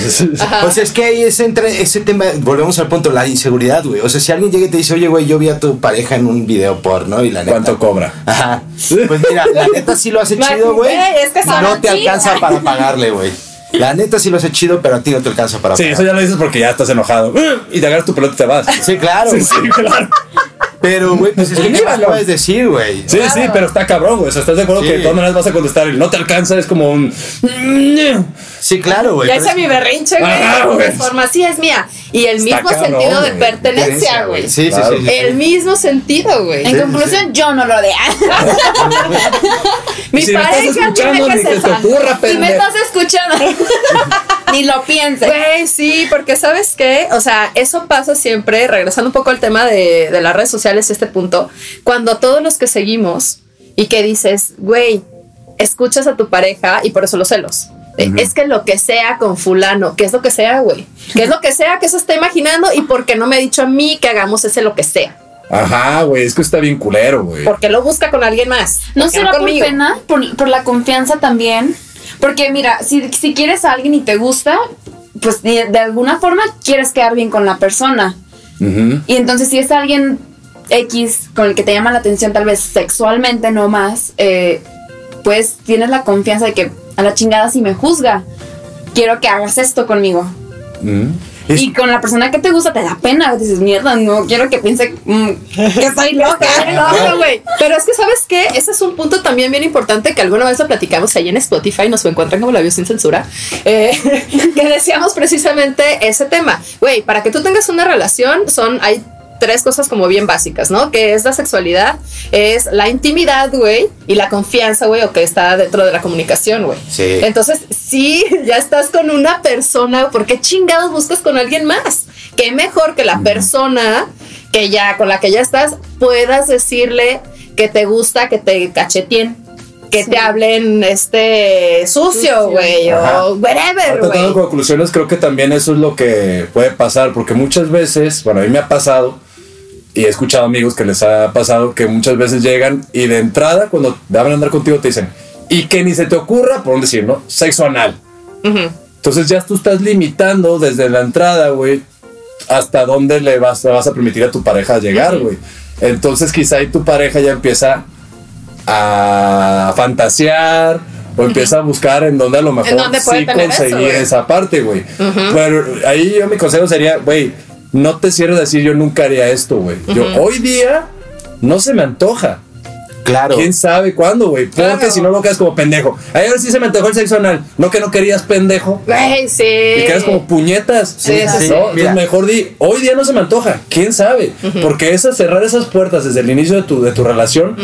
O sea, es que ahí es entre ese tema, volvemos al punto, la inseguridad, güey. O sea, si alguien llega y te dice, oye, güey, yo vi a tu pareja en un video porno y la neta. ¿Cuánto cobra? Ajá. Pues mira, la neta sí lo hace chido, güey. es que No te alcanza para pagarle, güey. La neta sí lo hace chido, pero a ti no te alcanza para Sí, pagar. eso ya lo dices porque ya estás enojado. Y te agarras tu pelota y te vas. Sí, claro. Sí, sí, claro. Pero, güey, pues es que ¿qué más puedes decir, güey? Sí, sí, pero está cabrón, güey. O sea, ¿estás de acuerdo Sí. que de todas maneras vas a contestar y no te alcanza? Es como un. Sí, claro, güey. Ya hice es- mi berrinche, güey. güey. De forma así es mía. Y el Está mismo cabrón, sentido de pertenencia, güey. Sí, sí, Claro. sí, sí. El mismo sentido, güey. En conclusión, yo no lo de. [laughs] Mi si me estás pareja escuchando, tiene ni que Si me estás escuchando, [laughs] ni lo pienses. Güey, sí, porque sabes qué, o sea, eso pasa siempre, regresando un poco al tema de, de las redes sociales, este punto, cuando todos los que seguimos y que dices, güey, escuchas a tu pareja y por eso los celos. Es que lo que sea con fulano, que es lo que sea, güey. Que es lo que sea que se está imaginando y porque no me ha dicho a mí que hagamos ese lo que sea. Ajá, güey. Es que está bien culero, güey. Porque lo busca con alguien más. ¿No será por pena? Por, por la confianza también. Porque mira, si, si quieres a alguien y te gusta, pues de, de alguna forma quieres quedar bien con la persona. Y entonces si es alguien X con el que te llama la atención tal vez sexualmente no más, eh, pues tienes la confianza de que a la chingada si me juzga, quiero que hagas esto conmigo. Y con la persona que te gusta te da pena, dices, mierda, no quiero que piense mm, que soy [laughs] loca. Güey. Pero es que, ¿sabes qué? Ese es un punto también bien importante que alguna vez lo platicamos ahí en Spotify, nos encuentran como Labios sin censura, [laughs] eh, que decíamos precisamente ese tema. Güey, para que tú tengas una relación, son, hay tres cosas como bien básicas, ¿no? Que es la sexualidad, es la intimidad, güey, y la confianza, güey, o que está dentro de la comunicación, güey. Sí. Entonces, sí, [laughs] ya estás con una persona, ¿por qué chingados buscas con alguien más? Qué mejor que la persona que ya, con la que ya estás, puedas decirle que te gusta, que te cacheteen. Que te hablen este sucio, güey, o whatever, güey. conclusiones, creo que también eso es lo que puede pasar, porque muchas veces, bueno, a mí me ha pasado, y he escuchado amigos que les ha pasado, que muchas veces llegan y de entrada, cuando van a andar contigo, te dicen, y que ni se te ocurra, por decir, ¿no? Sexo anal. Entonces ya tú estás limitando desde la entrada, güey, hasta dónde le vas, le vas a permitir a tu pareja llegar, güey. Entonces quizá ahí tu pareja ya empieza a fantasear o empieza a buscar en dónde a lo mejor sí eso, conseguir güey. esa parte, güey. Pero ahí yo mi consejo sería, güey, no te cierres a decir yo nunca haría esto, güey. Yo hoy día no se me antoja. Claro. ¿Quién sabe cuándo, güey? Porque Claro. si no lo quedas como pendejo. Ay, ahora sí se me antojó el sexo anal. No que no querías pendejo. Güey, sí. Y quedas como puñetas. Sí, sí, sí. ¿no? Entonces, mejor di, hoy día no se me antoja. ¿Quién sabe? Porque esa, cerrar esas puertas desde el inicio de tu, de tu relación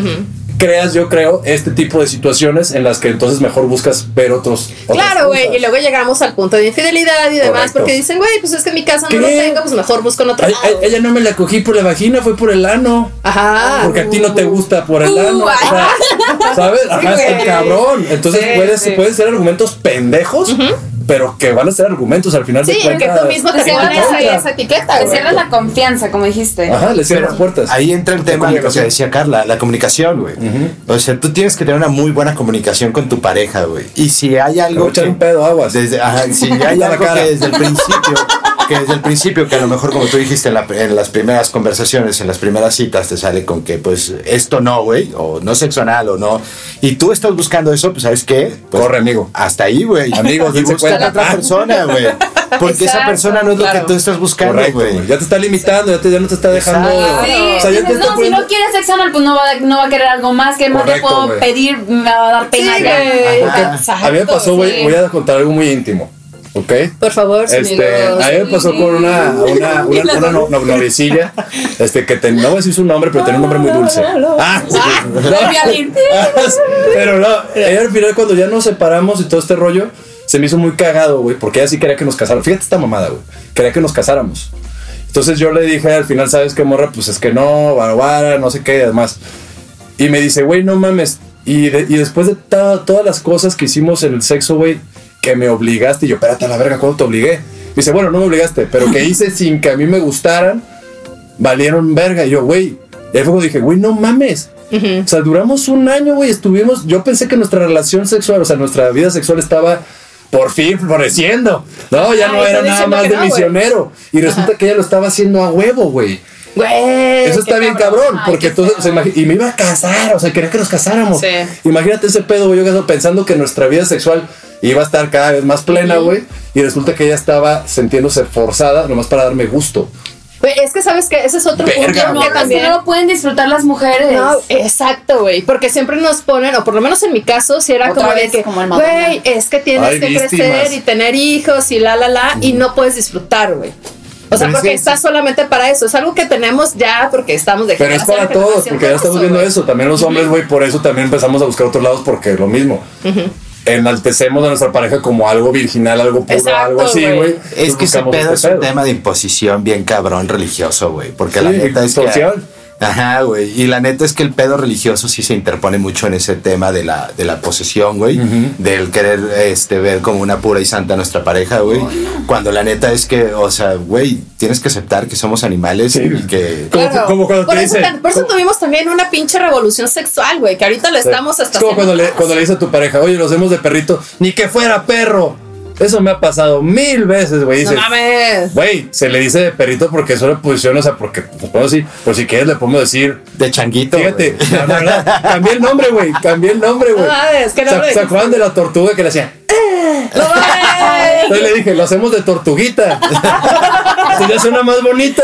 creas, yo creo, este tipo de situaciones en las que entonces mejor buscas ver otros. Claro, güey, y luego llegamos al punto de infidelidad y demás, Correcto. porque dicen, güey, pues es que en mi casa no ¿Qué? lo tengo, pues mejor busco en otro Ay, lado. ay, ella no me la cogí por la vagina, fue por el ano. Ajá. Porque a ti no te gusta por el Uh, ano. o sea, ¿Sabes? Ajá, güey. cabrón. Entonces Sí, puedes, sí. pueden ser argumentos pendejos, pero que van a ser argumentos al final Sí, de porque cuentas. tú mismo te cierras ahí esa etiqueta, Te cierras la confianza, como dijiste. Ajá, le cierran las puertas. Ahí entra el tema de lo que decía Carla, la comunicación, güey. O sea, tú tienes que tener una muy buena comunicación con tu pareja, güey. Y si hay algo echar que, un pedo aguas. desde, ajá, si hay [laughs] la algo cara. que desde el principio, que desde el principio, que a lo mejor como tú dijiste en, la- en las primeras conversaciones, en las primeras citas, te sale con que pues esto no, güey, o no sexo anal o no, y tú estás buscando eso, pues sabes qué, Pues, Corre, amigo. hasta ahí, güey. [laughs] Amigos, y dense busca a otra persona, güey. Porque esa persona no es lo que tú estás buscando, güey. Ya te está limitando, ya, te- ya no te está dejando. Sí, O sea, ya dices, te está no, si no quiere sexo anal, pues no va, no va a querer algo más. que más le Correcto, puedo pedir? Me va a dar pena Sí, ya. güey. Ajá. Exacto, A mí me pasó, güey, sí. voy a contar algo muy íntimo. ¿Ok? Por favor, Este, a mí me pasó con una, [laughs] una, una, una no- no- noviecilla, este, que ten- no voy a decir su nombre, pero tenía un nombre muy dulce. Ah, Del violín. [laughs] pero no, ella al final cuando ya nos separamos y todo este rollo, se me hizo muy cagado, güey, porque ella sí quería que nos casáramos. Fíjate esta mamada, güey, quería que nos casáramos. Entonces yo le dije al final, ¿sabes qué, morra? Pues es que no, vara, no sé qué, y además. Y me dice, güey, no mames. Y, de- y después de to- todas las cosas que hicimos en el sexo, güey, que me obligaste, y yo, espérate a la verga, ¿cuándo te obligué? Me dice, bueno, no me obligaste, pero que hice sin que a mí me gustaran, valieron verga. Y yo, güey, y ahí fue cuando dije, güey, no mames. O sea, duramos un año, güey, estuvimos, yo pensé que nuestra relación sexual, o sea, nuestra vida sexual estaba por fin floreciendo. No, ya no era nada más de misionero. Y resulta que ella lo estaba haciendo a huevo, güey. Güey. Eso está bien cabrón, porque sea, imagi- y me iba a casar, o sea, quería que nos casáramos. Sí. Imagínate ese pedo, güey, yo pensando que nuestra vida sexual iba a estar cada vez más plena, güey, y resulta que ella estaba sintiéndose forzada nomás para darme gusto. Es que sabes que ese es otro Verga, punto No, que también. no lo pueden disfrutar las mujeres. No, exacto, güey. Porque siempre nos ponen, o por lo menos en mi caso, si era Otra como de que, güey, es que tienes Ay, que víctimas. crecer y tener hijos y la, la, la, y no puedes disfrutar, güey. O sea, porque es- está solamente para eso. Es algo que tenemos ya porque estamos de Pero es para todos, porque ya estamos viendo eso. También los hombres, güey, por eso también empezamos a buscar otros lados, porque lo mismo. Enaltecemos a nuestra pareja como algo virginal, algo puro, Exacto, algo así, güey. Es que ese pedo este es un tema de imposición bien cabrón religioso, güey. Porque la neta es que. Ajá, güey. Y la neta es que el pedo religioso sí se interpone mucho en ese tema de la, de la posesión, güey. Del querer este, ver como una pura y santa a nuestra pareja, güey. Cuando la neta es que, o sea, güey, tienes que aceptar que somos animales Sí. y que. Claro. como cuando por, te eso, dicen- por eso tuvimos también una pinche revolución sexual, güey, que ahorita lo estamos hasta Es como cuando le, cuando le dices a tu pareja, oye, los hacemos de perrito, ni que fuera perro. Eso me ha pasado mil veces, güey. No mames. Güey, se le dice de perrito porque es una posición, o sea, porque, pues puedo decir, por si quieres le podemos decir, De changuito. fíjate, la verdad, cambié el nombre, güey, cambié el nombre, güey. No mames, ¿qué nombre ¿Se, ¿Se acuerdan de la tortuga que le hacía? No mames. Entonces le dije, lo hacemos de tortuguita. [laughs] Ya suena más bonito.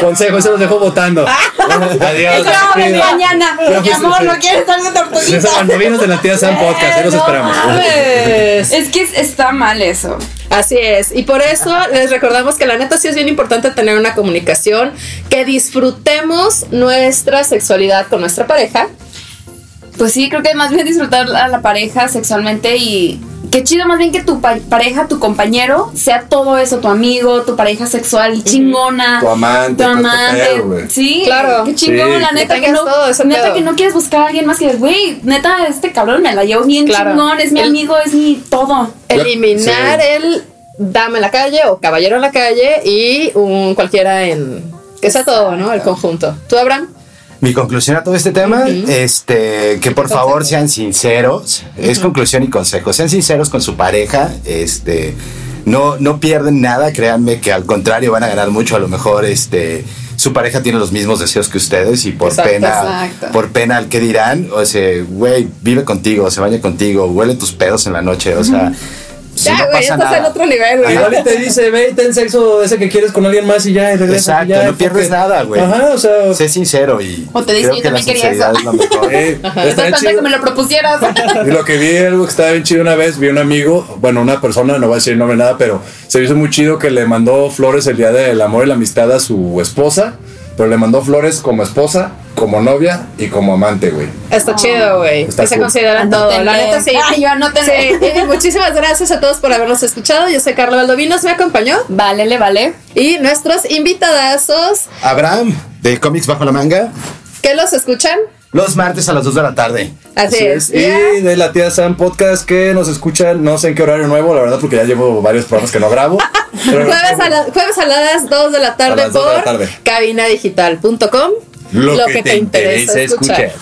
Consejo, ese los dejo votando. [laughs] Adiós. Mañana. Mi amor, sí. ¿no quieres algo de tortuguita? Esos mandovinos de la tía Sam Podcast, ahí los No esperamos. Es que es- está mal eso. Así es, y por eso les recordamos que la neta sí es bien importante tener una comunicación, que disfrutemos nuestra sexualidad con nuestra pareja. Pues sí, creo que más bien disfrutar a la pareja sexualmente y qué chido más bien que tu pa- pareja, tu compañero, sea todo eso, tu amigo, tu pareja sexual chingona. Tu amante, Tu amante. sí, Claro. Qué chingón, Sí, la neta que, no, todo neta pedo. que no quieres buscar a alguien más que digas, güey, neta, este cabrón me la llevo bien Claro. chingón, es mi El- amigo, es mi todo. Eliminar el dame en la calle o caballero en la calle y un cualquiera en... Que sea todo, ¿no? El conjunto. ¿Tú, Abraham? Mi conclusión a todo este tema, este, que por favor sean sinceros, es conclusión y consejo, sean sinceros con su pareja, este, no, no pierden nada, créanme que al contrario van a ganar mucho, a lo mejor, este, su pareja tiene los mismos deseos que ustedes y por Exacto, pena, exacto. por pena al que dirán, o sea, güey, vive contigo, se baña contigo, huele tus pedos en la noche, o sea, si ya, no güey, pasa estás en nada. otro nivel, güey. Igual y te dice, ve y ten sexo ese que quieres con alguien más y ya, y regresa. Exacto, y ya, no pierdes porque- nada, güey. Ajá, o sea. Sé sincero y O te dice, creo yo que también quería eso. es lo mejor. eh, [laughs] está chido. que me lo propusieras. [laughs] Y lo que vi, algo que estaba bien chido una vez, vi un amigo, bueno, una persona, no voy a decir el nombre nada, pero se me hizo muy chido que le mandó flores el día del amor y la amistad a su esposa, pero le mandó flores como esposa como novia y como amante, güey. Está chido, güey. Que se cool. consideran todo. La neta, sí. Ay, yo anótenle. Sí, y [laughs] muchísimas gracias a todos por habernos escuchado. Yo soy Carla Valdovinos, me acompañó. Vale, le vale. Y nuestros invitadazos Abraham, de Cómics Bajo la Manga, que los escuchan. Los martes a las 2 de la tarde. Así, Así es. Y de la tía Sam Podcast que nos escuchan, no sé en qué horario nuevo, la verdad, porque ya llevo varios programas que no grabo. [laughs] Pero Jueves a, la- jueves a las 2 de la tarde por la tarde. cabinadigital.com. Lo que te interesa escuchar.